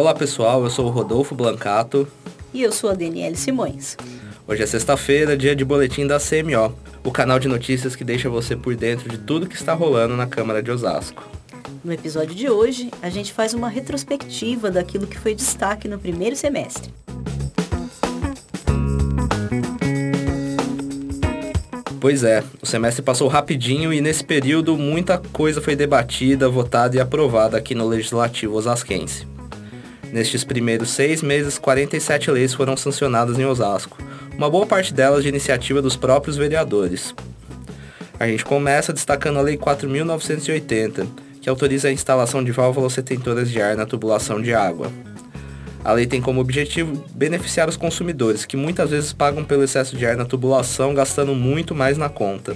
Olá pessoal, eu sou o Rodolfo Blancato. E eu sou a Daniele Simões. Hoje é sexta-feira, dia de boletim da CMO, o canal de notícias que deixa você por dentro de tudo que está rolando na Câmara de Osasco. No episódio de hoje, a gente faz uma retrospectiva daquilo que foi destaque no primeiro semestre. Pois é, o semestre passou rapidinho e nesse período muita coisa foi debatida, votada e aprovada aqui no Legislativo Osasquense. Nestes primeiros seis meses, 47 leis foram sancionadas em Osasco, uma boa parte delas de iniciativa dos próprios vereadores. A gente começa destacando a Lei 4.980, que autoriza a instalação de válvulas retentoras de ar na tubulação de água. A lei tem como objetivo beneficiar os consumidores, que muitas vezes pagam pelo excesso de ar na tubulação, gastando muito mais na conta.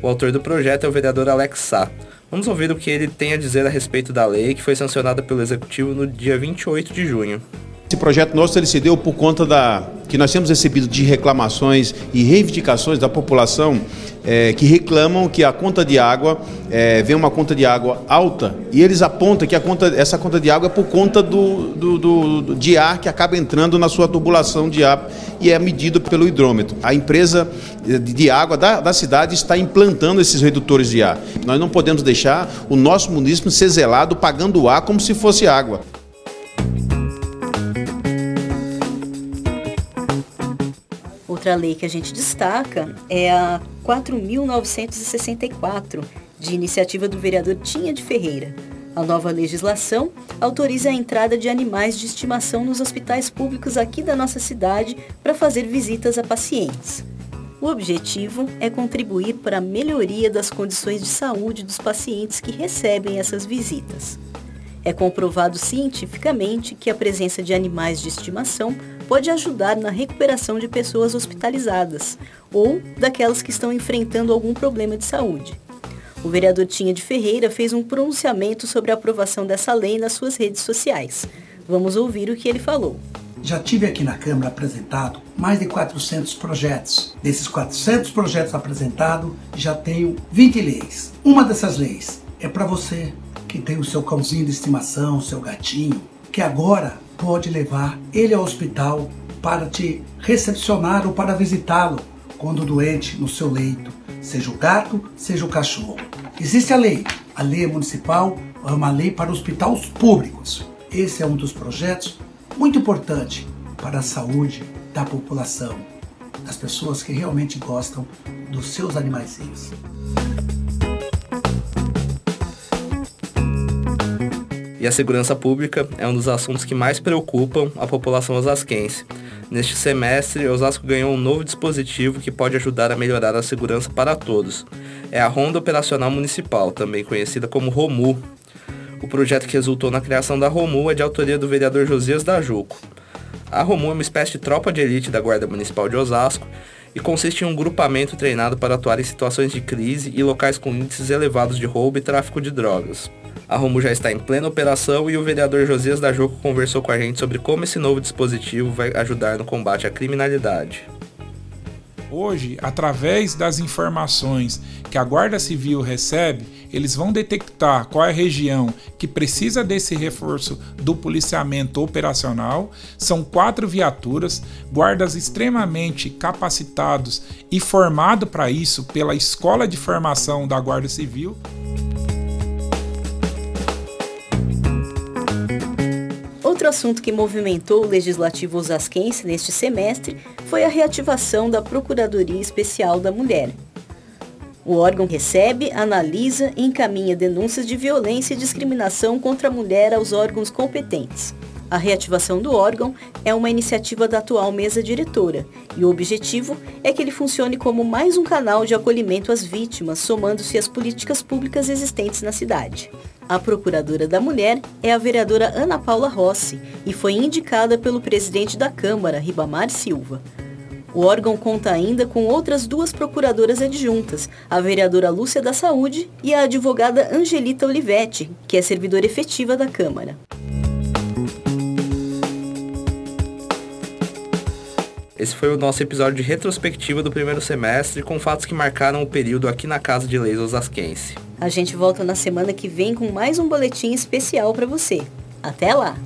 O autor do projeto é o vereador Alex Sá. Vamos ouvir o que ele tem a dizer a respeito da lei, que foi sancionada pelo Executivo no dia 28 de junho. Esse projeto nosso ele se deu por conta da que nós temos recebido de reclamações e reivindicações da população é, que reclamam que a conta de água é, vem uma conta de água alta e eles apontam que a conta, essa conta de água é por conta do, do, do, de ar que acaba entrando na sua tubulação de ar e é medido pelo hidrômetro. A empresa de água da, da cidade está implantando esses redutores de ar. Nós não podemos deixar o nosso município ser zelado pagando ar como se fosse água. Outra lei que a gente destaca é a 4.964, de iniciativa do vereador Tinha de Ferreira. A nova legislação autoriza a entrada de animais de estimação nos hospitais públicos aqui da nossa cidade para fazer visitas a pacientes. O objetivo é contribuir para a melhoria das condições de saúde dos pacientes que recebem essas visitas. É comprovado cientificamente que a presença de animais de estimação pode ajudar na recuperação de pessoas hospitalizadas ou daquelas que estão enfrentando algum problema de saúde. O vereador Tinha de Ferreira fez um pronunciamento sobre a aprovação dessa lei nas suas redes sociais. Vamos ouvir o que ele falou. Já tive aqui na Câmara apresentado mais de 400 projetos. Desses 400 projetos apresentados, já tenho 20 leis. Uma dessas leis é para você que tem o seu cãozinho de estimação, o seu gatinho, que agora pode levar ele ao hospital para te recepcionar ou para visitá-lo quando doente no seu leito, seja o gato, seja o cachorro. Existe a lei, a lei municipal é uma lei para hospitais públicos. Esse é um dos projetos muito importante para a saúde da população, das pessoas que realmente gostam dos seus animaizinhos. E a segurança pública é um dos assuntos que mais preocupam a população osasquense. Neste semestre, Osasco ganhou um novo dispositivo que pode ajudar a melhorar a segurança para todos. É a Ronda Operacional Municipal, também conhecida como ROMU. O projeto que resultou na criação da ROMU é de autoria do vereador Josias Dajuco. A ROMU é uma espécie de tropa de elite da Guarda Municipal de Osasco e consiste em um grupamento treinado para atuar em situações de crise e locais com índices elevados de roubo e tráfico de drogas. A Romu já está em plena operação e o vereador Josias da Juco conversou com a gente sobre como esse novo dispositivo vai ajudar no combate à criminalidade. Hoje, através das informações que a Guarda Civil recebe, eles vão detectar qual é a região que precisa desse reforço do policiamento operacional. São quatro viaturas, guardas extremamente capacitados e formados para isso pela Escola de Formação da Guarda Civil. Outro assunto que movimentou o legislativo osasquense neste semestre foi a reativação da Procuradoria Especial da Mulher. O órgão recebe, analisa e encaminha denúncias de violência e discriminação contra a mulher aos órgãos competentes. A reativação do órgão é uma iniciativa da atual mesa diretora e o objetivo é que ele funcione como mais um canal de acolhimento às vítimas, somando-se às políticas públicas existentes na cidade. A procuradora da mulher é a vereadora Ana Paula Rossi e foi indicada pelo presidente da Câmara, Ribamar Silva. O órgão conta ainda com outras duas procuradoras adjuntas, a vereadora Lúcia da Saúde e a advogada Angelita Olivetti, que é servidora efetiva da Câmara. Esse foi o nosso episódio de retrospectiva do primeiro semestre com fatos que marcaram o período aqui na Casa de Leis Osasquense. A gente volta na semana que vem com mais um boletim especial para você. Até lá!